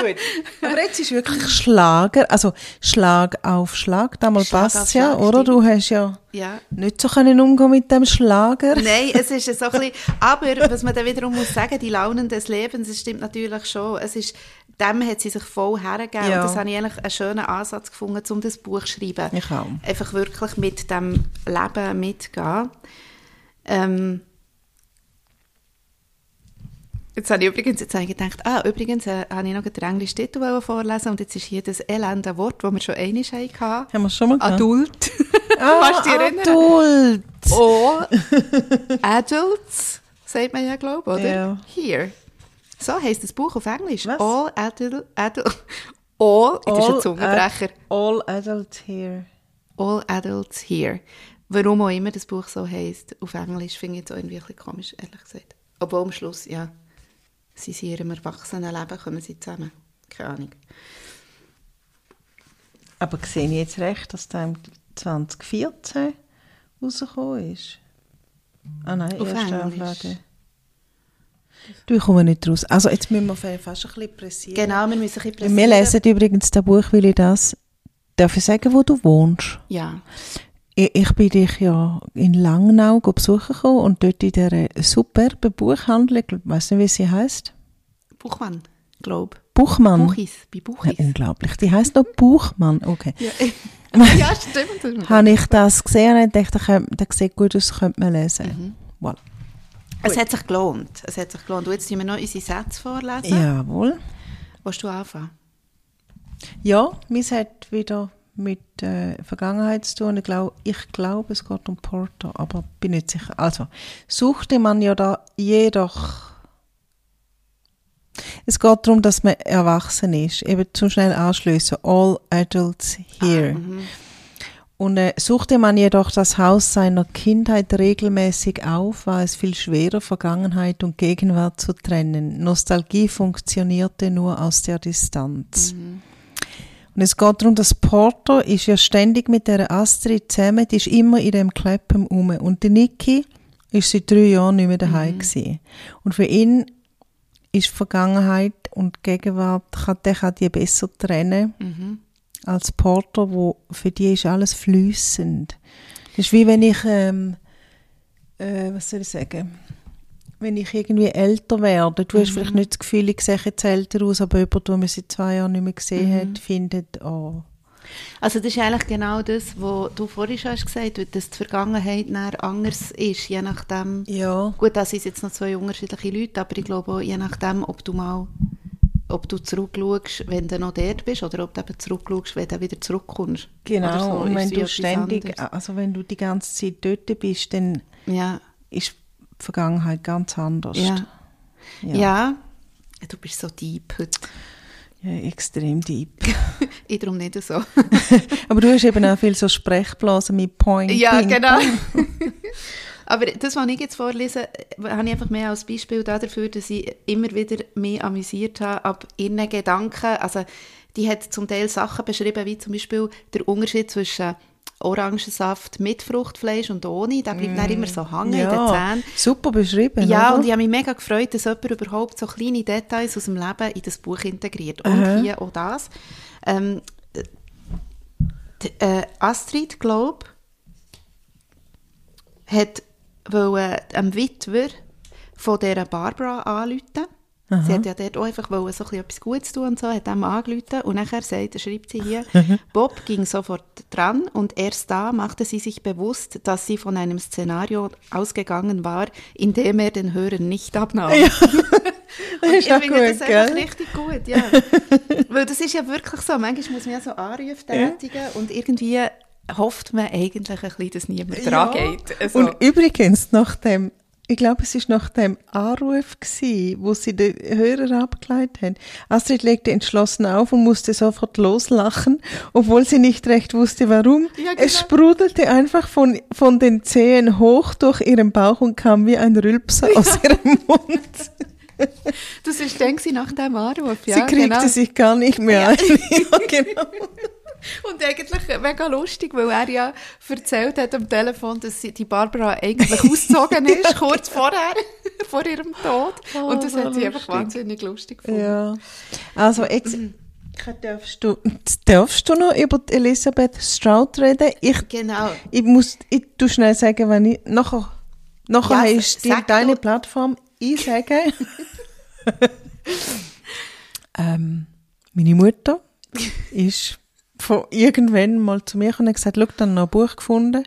Gut. Aber jetzt ist wirklich Schlager, also Schlag auf Schlag, damals Schlag passt ja, Schlag, oder? Du hast ja ja. nicht so können umgehen mit dem Schlager. Nein, es ist so ein bisschen, aber was man dann wiederum muss sagen, die Launen des Lebens, das stimmt natürlich schon. Es ist, dem hat sie sich voll hergegeben. Ja. Und das habe ich eigentlich einen schönen Ansatz gefunden, um das Buch zu schreiben. Ich auch. Einfach wirklich mit dem Leben mitzugehen. Ähm, Jetzt habe ich übrigens jetzt habe gedacht, ah, übrigens äh, habe ich noch den englischen Titel vorlesen und jetzt ist hier das elende Wort, das wir schon einmal hatten. Haben wir schon mal gehabt? Adult. Ah, (laughs) Kannst du dich erinnern? Adult. Oh, Adults, sagt man ja, glaube ich, oder? Ja. Here. So heisst das Buch auf Englisch. Was? All Adult, adult All, das ist ein All Zungenbrecher. all adults here. All Adults Here. Warum auch immer das Buch so heisst, auf Englisch, finde ich jetzt auch irgendwie ein bisschen komisch, ehrlich gesagt. Obwohl am Schluss, ja, sie sind in ihrem Erwachsenenleben, kommen sie zusammen. Keine Ahnung. Aber sehe ich jetzt recht, dass da im 2014 rausgekommen ist. Ah nein, Auf erste Englisch. Auflage. Du, ich komme nicht raus. Also jetzt müssen wir fast ein bisschen pressieren. Genau, wir müssen ein bisschen Wir pressieren. lesen übrigens das Buch, weil ich das... Darf ich sagen, wo du wohnst? Ja. Ich, ich bin dich ja in Langnau besuchen gekommen und dort in dieser superben Buchhandlung, ich weiß nicht, wie sie heißt, Buchmann, glaube Buchmann. Buchis, bei Ja, Buchis. unglaublich. Die heißt noch Buchmann. Okay. Ja, (laughs) ja stimmt. Habe ich das gesehen und dachte, das das sieht gut aus, könnte man lesen. Voilà. Es hat sich gelohnt. Es hat sich gelohnt. Und jetzt müssen wir noch unsere Sätze vorlesen. Jawohl. Willst du anfangen? Ja, mis hat wieder mit äh, Vergangenheit zu tun. Ich glaube, ich glaube, es geht um Porter, aber bin nicht sicher. Also, suchte man ja da jedoch. Es geht darum, dass man erwachsen ist. Eben zu schnell anschliessen. All adults here. Und äh, suchte man jedoch das Haus seiner Kindheit regelmäßig auf, war es viel schwerer, Vergangenheit und Gegenwart zu trennen. Nostalgie funktionierte nur aus der Distanz. Und es geht darum, dass Porter ist ja ständig mit der Astrid zusammen, die ist immer in dem Kleppen um. Und die Niki ist seit drei Jahren nicht mehr daheim gewesen. Und für ihn ist Vergangenheit und Gegenwart, kann, der kann die besser trennen als Porter, wo für die ist alles flüssend. Das ist wie wenn ich, ähm, äh, was soll ich sagen, wenn ich irgendwie älter werde, du hast vielleicht nicht das Gefühl, ich sehe jetzt älter aus, aber jemand, der mich seit zwei Jahren nicht mehr gesehen hat, findet, oh, Also das ist eigentlich genau das, was du vorhin schon hast gesagt hast, dass die Vergangenheit anders ist, je nachdem. ja, Gut, das sind jetzt noch zwei unterschiedliche Leute, aber ich glaube auch, je nachdem, ob du mal ob du zurückschaust, wenn du noch dort bist, oder ob du eben zurückschaust, wenn du wieder zurückkommst. genau. So, und wenn du ständig, anderes. also wenn du die ganze Zeit dort bist, dann Ja, ist die Vergangenheit ganz anders. ja. Ja. ja. Du bist so deep heute. Ja, extrem deep. (laughs) Ich darum nicht so. (laughs) aber du hast eben auch viel so Sprechblasen mit Point. Ja, Ping, genau. (laughs) Aber das, was ich jetzt vorlese, äh, habe ich einfach mehr als Beispiel dafür, dass ich immer wieder mich amüsiert habe ab ihren Gedanken. Also, die hat zum Teil Sachen beschrieben, wie zum Beispiel der Unterschied zwischen Orangensaft mit Fruchtfleisch und ohne. Der bleibt dann immer so hängen in den Ja, Zähnen. super beschrieben. Ja, oder? und ich habe mich mega gefreut, dass jemand überhaupt so kleine Details aus dem Leben in das Buch integriert. Und Aha. hier auch das. Ähm, die, äh, Astrid, glaube hat wollte am Witwer von dieser Barbara anrufen. Sie hat ja dort auch einfach wollen, so ein bisschen etwas Gutes tun und so, hat ihm angerufen und nachher sagt, schreibt sie hier, (laughs) Bob ging sofort dran und erst da machte sie sich bewusst, dass sie von einem Szenario ausgegangen war, in dem er den Hörer nicht abnahm. (laughs) das ist ich finde gut, das gell? einfach richtig gut, ja. (laughs) Weil das ist ja wirklich so, manchmal muss man ja so Anrufe tätigen und irgendwie hofft man eigentlich ein bisschen, dass niemand dran geht. Also, Und übrigens, nach dem, ich glaube, es war nach dem Anruf, gewesen, wo sie den Hörer abgeleitet haben. Astrid legte entschlossen auf und musste sofort loslachen, obwohl sie nicht recht wusste, warum. Ja, Es genau. sprudelte einfach von, von den Zehen hoch durch ihren Bauch und kam wie ein Rülpser (laughs) aus ihrem Mund. das ist dann gewesen nach dem Anruf, ja, sie kriegte genau. sich gar nicht mehr ein. (laughs) ja, genau. (laughs) Und eigentlich mega lustig, weil er ja erzählt hat am Telefon, dass sie, die Barbara eigentlich ausgezogen (laughs) ist, kurz vorher, (laughs) vor ihrem Tod. Und das Oh, hat sie einfach wahnsinnig lustig gefunden. Ja. Also jetzt darfst du, darfst du noch über Elisabeth Stroud reden? Ich, Genau. ich muss, ich tu schnell sagen, wenn ich, nachher, nachher Ja, ist die, deine du. Plattform, ich sage, ähm, meine Mutter ist von irgendwann mal zu mir gekommen und hat gesagt, schau, dann noch ein Buch gefunden.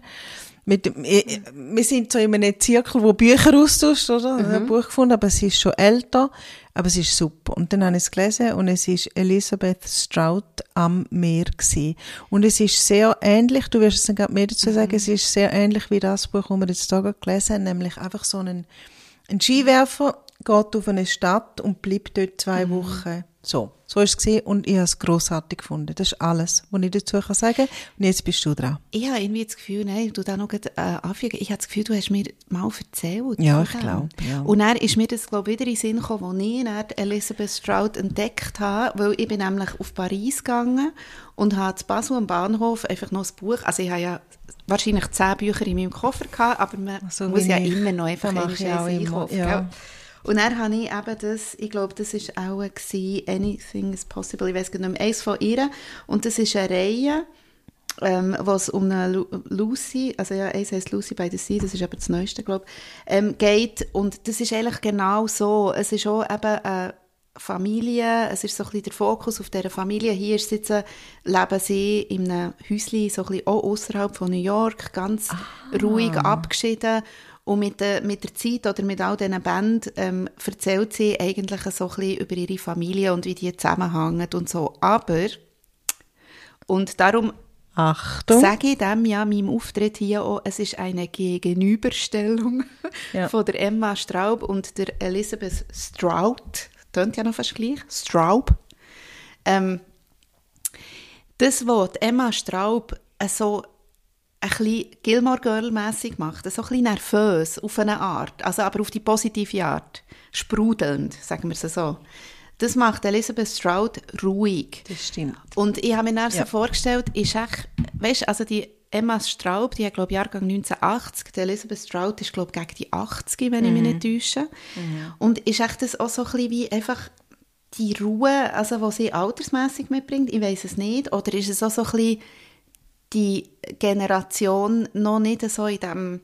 Mit, ich- wir sind so in einem Zirkel, wo Bücher austauscht, oder? Habe ein Buch gefunden, aber es ist schon älter, aber es ist super. Und dann habe ich es gelesen und es ist Elizabeth Stroud am Meer gewesen. Und es ist sehr ähnlich, du wirst es dann gerade mehr dazu sagen, es ist sehr ähnlich wie das Buch, das wir jetzt hier gelesen haben, nämlich einfach so einen, ein Skiwerfer, geht auf eine Stadt und bleibt dort zwei Mhm. Wochen. So, so ist es und ich habe es grossartig gefunden. Das ist alles, was ich dazu kann sagen kann. Und jetzt bist du dran. Ich habe irgendwie das Gefühl, nein, du da noch grad, äh, anfügen. Ich habe das Gefühl, du hast mir mal erzählt. Ja, ich glaube, ja. Und dann ist mir das, glaube ich, wieder in den Sinn gekommen, als ich dann Elizabeth Stroud entdeckt habe, weil ich bin nämlich auf Paris gegangen und habe zu Basel am Bahnhof einfach noch ein Buch, also ich habe ja wahrscheinlich zehn Bücher in meinem Koffer gehabt, aber man So muss ja ich. immer noch einfach Das mache eines ich auch eins immer, einkaufen. ja. Und dann habe ich eben das, ich glaube, das war auch gewesen, Anything is Possible, ich weiß gar nicht mehr, eins von ihr. Und das ist eine Reihe, ähm, was um eine Lu Lucy, also ja, eins heisst Lucy by the Sea, das ist aber das Neueste, glaube ich, ähm, geht. Und das ist eigentlich genau so. Es ist auch eben eine Familie, es ist so ein bisschen der Fokus auf dieser Familie. Hier äh, leben sie in einem Häuschen, so ein bisschen auch außerhalb von New York, ganz ruhig abgeschieden. Und mit der, mit der Zeit oder mit all diesen Bänden ähm, erzählt sie eigentlich so ein bisschen über ihre Familie und wie die zusammenhängen und so. Aber, und darum Achtung. sage ich dem ja meinem Auftritt hier auch, es ist eine Gegenüberstellung Ja. (laughs) von der Emma Straub und der Elizabeth Stroud. Tönt ja noch fast gleich. Straub. Ähm, das, was Emma Straub äh, so ein bisschen Gilmore Girl-mässig macht, so ein bisschen nervös auf eine Art, also aber auf die positive Art, sprudelnd, sagen wir es so. Das macht Elizabeth Stroud ruhig. Das stimmt. Und ich habe mir dann so Ja. vorgestellt, ist echt, weißt, also die Emma Straub, die hat, glaube ich, Jahrgang 1980, die Elizabeth Stroud ist, glaube ich, gegen die 80, wenn ich mich nicht täusche. Und ist echt das auch so ein bisschen wie einfach die Ruhe, also was sie altersmäßig mitbringt, ich weiß es nicht, oder ist es auch so ein bisschen die Generation noch nicht so in dem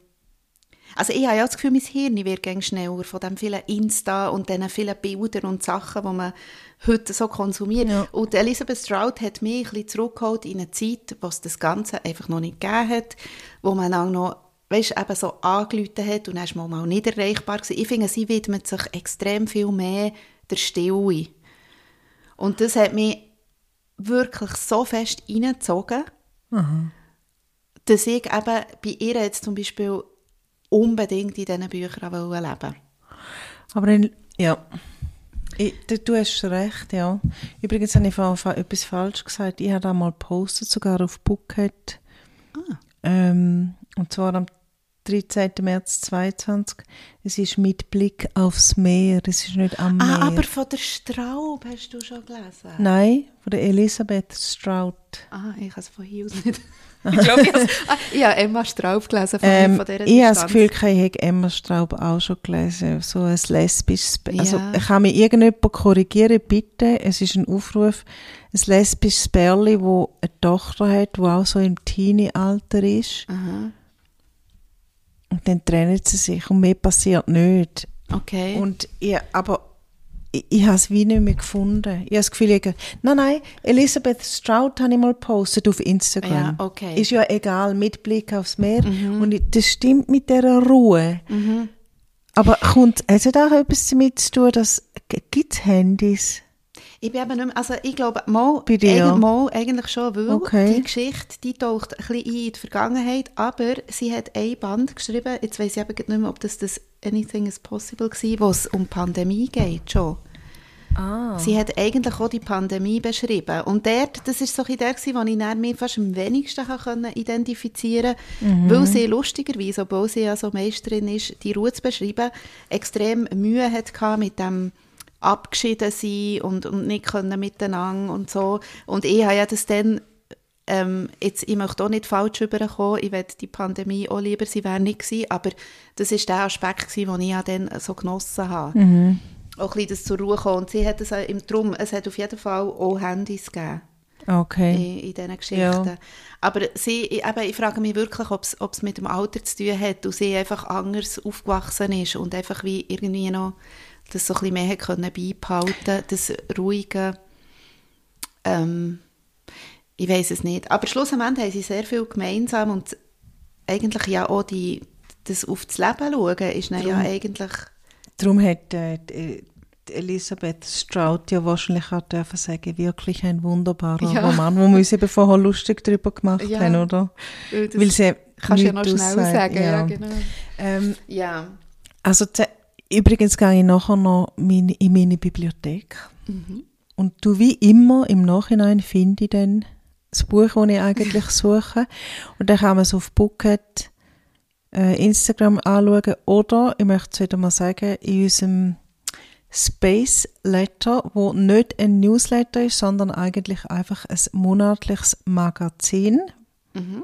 also ich habe ja das Gefühl, mein Hirn wird schneller von dem vielen Insta und diesen vielen Bildern und Sachen, die man heute so konsumiert. Ja. Und Elizabeth Stroud hat mich ein bisschen zurückgeholt in eine Zeit, wo es das Ganze einfach noch nicht gegeben hat, wo man auch noch weißt, eben so angerufen hat und dann ist man mal nicht erreichbar gewesen. Ich finde, sie widmet sich extrem viel mehr der Stille. Und das hat mich wirklich so fest reingezogen, dass ich eben bei ihr jetzt zum Beispiel unbedingt in diesen Büchern leben wollte. Aber in, ja, ich, du, hast recht, ja. Übrigens habe ich vorhin etwas falsch gesagt. Ich habe da mal gepostet, sogar auf Bookhead. Ah. Ähm, und zwar am 13. März 22. Es ist mit Blick aufs Meer. Es ist nicht am Meer. Ah, aber von der Straub hast du schon gelesen? Nein, von der Elisabeth Stroud. Ah, ich habe es von hier aus nicht. (laughs) ich glaube, ich habe ah, ich habe Emma Straub gelesen von, Ähm, von dieser ich habe das. Gefühl, ich hätte Emma Straub auch schon gelesen. So ein lesbisches... Also, Ja. kann mich irgendjemand korrigieren, bitte? Es ist ein Aufruf. Ein lesbisches Bärli, das eine Tochter hat, die auch so im Teenie-Alter ist. Aha. Und dann trennen sie sich und mehr passiert nicht. Okay. Und ich, aber ich, ich habe es wie nicht mehr gefunden. Ich habe das Gefühl, ich, nein, nein, Elisabeth Stroud habe ich mal gepostet auf Instagram. Ja, okay. Mhm. Ist ja egal, mit Blick aufs Meer. Und ich, das stimmt mit dieser Ruhe. Aber kommt, hat es auch etwas damit zu tun, dass, gibt es Handys? Ich bin eben nicht mehr, also ich glaube, mal, Bei dir? eigentlich, mal eigentlich schon, weil Okay. die Geschichte, die taucht ein bisschen ein in die Vergangenheit, aber sie hat ein Band geschrieben, jetzt weiss ich eben nicht mehr, ob das das Anything is Possible war, wo es um Pandemie geht schon. Ah. Sie hat eigentlich auch die Pandemie beschrieben. Und dort, das ist so ein der, wo ich mich fast am wenigsten kann können identifizieren konnte, weil sie lustigerweise, obwohl sie ja so Meisterin ist, die Ruhe zu beschreiben, extrem Mühe hat gehabt mit dem abgeschieden sein und, und nicht können miteinander und so. Und ich habe ja das dann ähm, jetzt, ich möchte auch nicht falsch rüberkommen, ich werde die Pandemie auch lieber, sie wäre nicht gewesen, aber das ist der Aspekt gewesen, den ich ja dann so genossen habe. Auch ein bisschen das zur Ruhe kommen. Und sie hat es auch im Drum, es hat auf jeden Fall auch Handys gegeben Okay. in, in diesen Geschichten. Ja. Aber sie, ich, eben, ich frage mich wirklich, ob es mit dem Alter zu tun hat und sie einfach anders aufgewachsen ist und einfach wie irgendwie noch das so ein bisschen mehr können beibehalten, das ruhige, ähm, ich weiß es nicht. Aber schlussendlich haben sie sehr viel gemeinsam und eigentlich ja auch die, das auf das Leben schauen ist dann ja eigentlich, Darum hat äh, Elisabeth Stroud ja wahrscheinlich auch dürfen sagen, wirklich ein wunderbarer Ja. Roman, wo wir uns eben vorher lustig darüber gemacht Ja. haben, oder? Das Weil sie kannst ja noch schnell sagen, ja, genau. Ähm, Ja. also Übrigens gehe ich nachher noch meine, in meine Bibliothek. Mhm. Und du wie immer im Nachhinein finde ich dann das Buch, das ich eigentlich (laughs) suche. Und dann kann man es auf Bucket äh, Instagram anschauen. Oder, ich möchte es wieder mal sagen, in unserem Space Letter, wo nicht ein Newsletter ist, sondern eigentlich einfach ein monatliches Magazin, Mhm.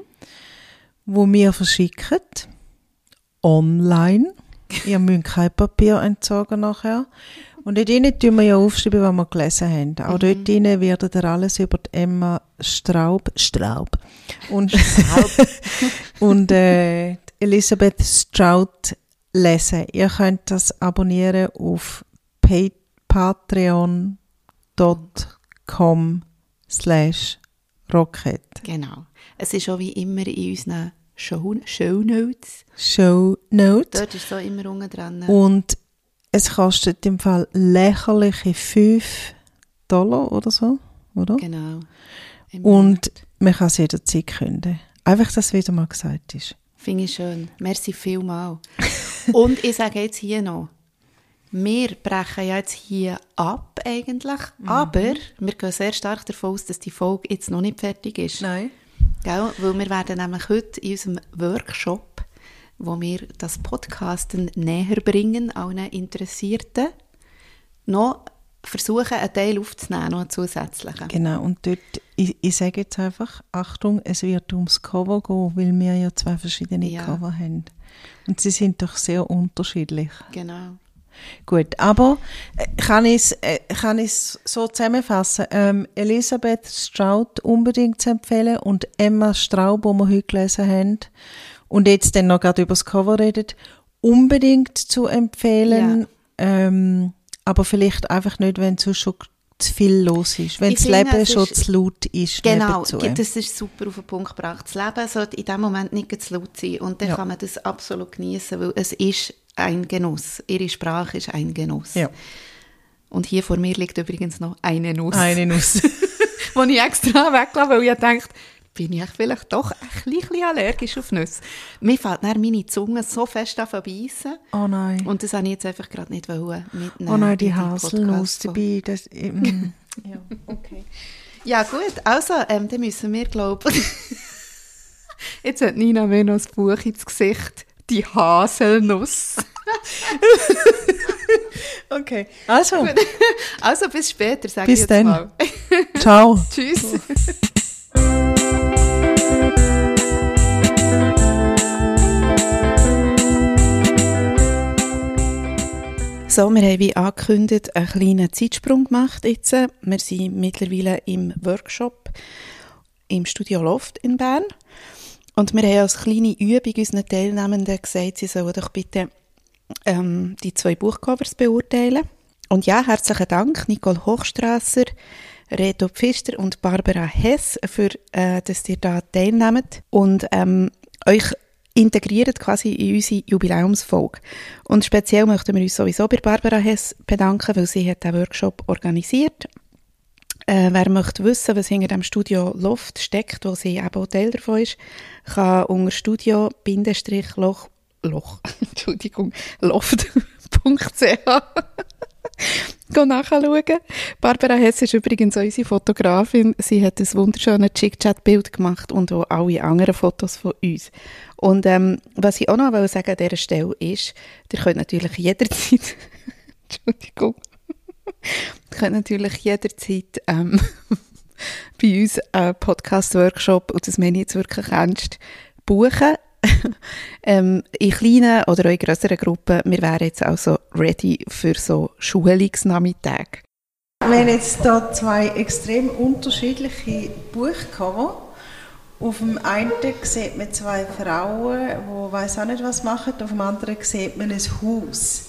wo wir verschicken. Online. Ihr müsst kein Papier entsorgen nachher. Und dort drinnen tun wir ja aufschreiben, was wir gelesen haben. Auch dort drinnen werdet ihr alles über die Emma Straub, Straub und, (laughs) und äh, Elisabeth Strout lesen. Ihr könnt das abonnieren auf pa- patreon.com slash rocket. Genau. Es ist auch wie immer in unseren Show, Show Notes. Show Notes. Dort ist so immer unten dran. Und es kostet im Fall lächerliche 5 Dollar oder so, oder? Genau. Und man kann es jederzeit künden. Einfach, dass es wieder mal gesagt ist. Finde ich schön. Merci vielmal. (laughs) Und ich sage jetzt hier noch, wir brechen ja jetzt hier ab eigentlich, Mhm. aber wir gehen sehr stark davon aus, dass die Folge jetzt noch nicht fertig ist. Nein. Gell? Weil wir werden nämlich heute in unserem Workshop, wo wir das Podcasten näher bringen, allen Interessierten, noch versuchen, einen Teil aufzunehmen, noch einen zusätzlichen. Genau, und dort, ich, ich sage jetzt einfach, Achtung, es wird ums Cover gehen, weil wir ja zwei verschiedene Ja. Cover haben. Und sie sind doch sehr unterschiedlich. Genau. Gut, aber äh, kann ich es äh, kann ich's so zusammenfassen? Ähm, Elisabeth Strout unbedingt zu empfehlen und Emma Straub, die wir heute gelesen haben, und jetzt dann noch gerade über das Cover redet, unbedingt zu empfehlen. Ähm, aber vielleicht einfach nicht, wenn sonst schon zu viel los ist. Wenn Ich das finde, Leben es schon ist- zu laut ist. Genau, nebenzu. das ist super auf den Punkt gebracht. Das Leben sollte in dem Moment nicht zu laut sein und dann Ja. kann man das absolut genießen, weil es ist ein Genuss. Ihre Sprache ist ein Genuss. Ja. Und hier vor mir liegt übrigens noch eine Nuss, Eine Nuss. (laughs) die ich extra weglasse, weil ich dachte, bin ich vielleicht doch ein bisschen allergisch auf Nüsse. Mir fällt dann meine Zunge so fest an beißen oh nein. und das habe ich jetzt einfach gerade nicht mitnehmen. oh nein, die Haselnuss dabei. Das, mm, (laughs) ja, okay. Ja gut, also, ähm, dann müssen wir, glaube (laughs) Jetzt hat Nina mir noch das Buch ins Gesicht. Die Haselnuss. (laughs) Okay, also, (laughs) Also bis später, sage Bis ich jetzt dann. mal. (laughs) ciao. Tschüss. So, wir haben wie angekündigt einen kleinen Zeitsprung gemacht jetzt. Wir sind mittlerweile im Workshop im Studio Loft in Bern. Und wir haben als kleine Übung unseren Teilnehmenden gesagt, sie sollen doch bitte ähm, die zwei Buchcovers beurteilen. Und ja, herzlichen Dank, Nicole Hochstrasser, Reto Pfister und Barbara Hess, für, äh, dass ihr da teilnehmt und ähm, euch integriert quasi in unsere Jubiläumsfolge. Und speziell möchten wir uns sowieso bei Barbara Hess bedanken, weil sie hat den Workshop organisiert. Äh, wer möchte wissen, was hinter dem Studio Loft steckt, wo sie eben auch Teil davon ist, kann unter Studio-Loch, Loch, (laughs) Entschuldigung, Loft.ch Gehen nachschauen. Barbara Hess ist übrigens unsere Fotografin. Sie hat ein wunderschönes Chick-Chat-Bild gemacht und auch alle anderen Fotos von uns. Und ähm, was ich auch noch will sagen an dieser Stelle ist, ihr könnt natürlich jederzeit, (laughs) Entschuldigung, ihr könnt natürlich jederzeit ähm, (laughs) bei uns einen Podcast-Workshop, und das meine ich jetzt wirklich ernst, buchen. (laughs) ähm, in kleinen oder auch in grösseren Gruppen. Wir wären jetzt also ready für so Schulungsnachmittage. Wir haben jetzt hier zwei extrem unterschiedliche Buchcover. Auf dem einen sieht man zwei Frauen, die weiß auch nicht was machen. Auf dem anderen sieht man ein Haus.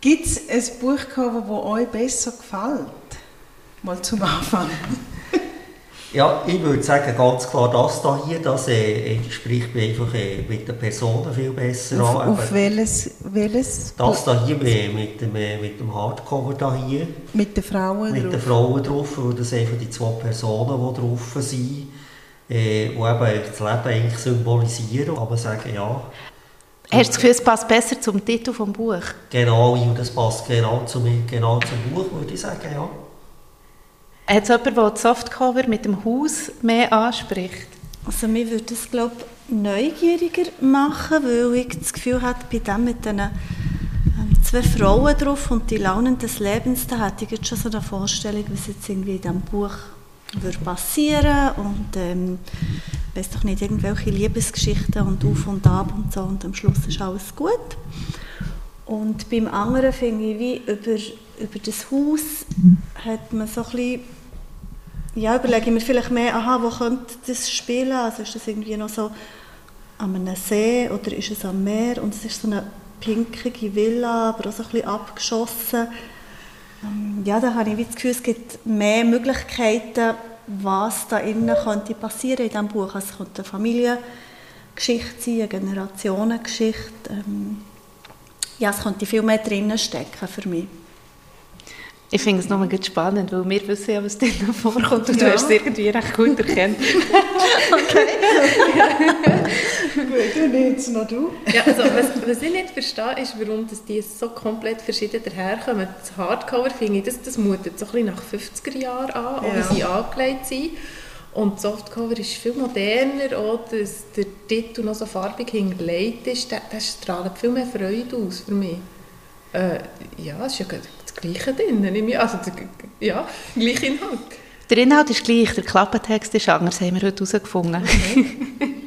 Gibt es ein Buchcover, das euch besser gefällt? Mal zum Anfang. Ja, ich würde sagen, ganz klar, das da hier, das äh, äh, spricht mich einfach äh, mit den Personen viel besser Auf, an. auf welches, welches das da hier äh, mit dem, äh, mit dem Hardcover da hier, mit den Frauen mit den drauf? Frauen drauf, weil das einfach die zwei Personen, die drauf sind, äh, die eben das Leben eigentlich symbolisieren, man sagen, ja. Hast du das Gefühl, es passt besser zum Titel des Buch? Genau, und das passt genau, zu mir, genau zum Buch, würde ich sagen, ja. Hat es jemanden, der das Softcover mit dem Haus mehr anspricht? Also mir würde das, glaube neugieriger machen, weil ich das Gefühl habe, bei dem mit diesen ähm, zwei Frauen drauf und die Launen des Lebens, da hätte ich jetzt schon so eine Vorstellung, was jetzt irgendwie in diesem Buch würde passieren und ähm, weiß doch nicht, irgendwelche Liebesgeschichten und auf und ab und so und am Schluss ist alles gut. Und beim anderen finde ich, wie über, über das Haus hat man so ein bisschen, ja, überlege ich mir vielleicht mehr, aha, wo könnte das spielen? Also ist das irgendwie noch so an einem See oder ist es am Meer? Und es ist so eine pinkige Villa, aber auch so ein bisschen abgeschossen. Ähm, ja, da habe ich das Gefühl, es gibt mehr Möglichkeiten, was da innen könnte passieren in diesem Buch. Also es könnte eine Familiengeschichte sein, eine Generationengeschichte. Ähm, ja, es könnte viel mehr drinnen stecken für mich. Ich finde es nochmal spannend, weil wir wissen ja, was drin vorkommt und ja. du hast es irgendwie recht gut erkannt. (laughs) okay. (laughs) gut, und jetzt noch du. ja, also, was, was ich nicht verstehe, ist, warum das die so komplett verschieden daherkommen. Das Hardcover finde ich, das, das mutet so ein bisschen nach 50er Jahren an, auch ja. wie sie angelegt sind. Und das Softcover ist viel moderner, auch dass der Titel noch so farbig hingelegt ist, das, das strahlt viel mehr Freude aus für mich. Äh, ja, es ist ja das Gleiche drin. Also, ja, gleicher Inhalt. Der Inhalt ist gleich, der Klappentext ist anders, haben wir heute herausgefunden. Okay. (laughs)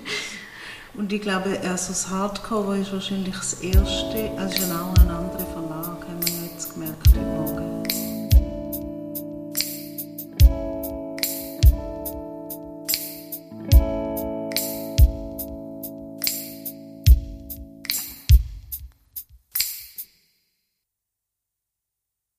Und ich glaube, also das Hardcover ist wahrscheinlich das erste, also ist ein auch ein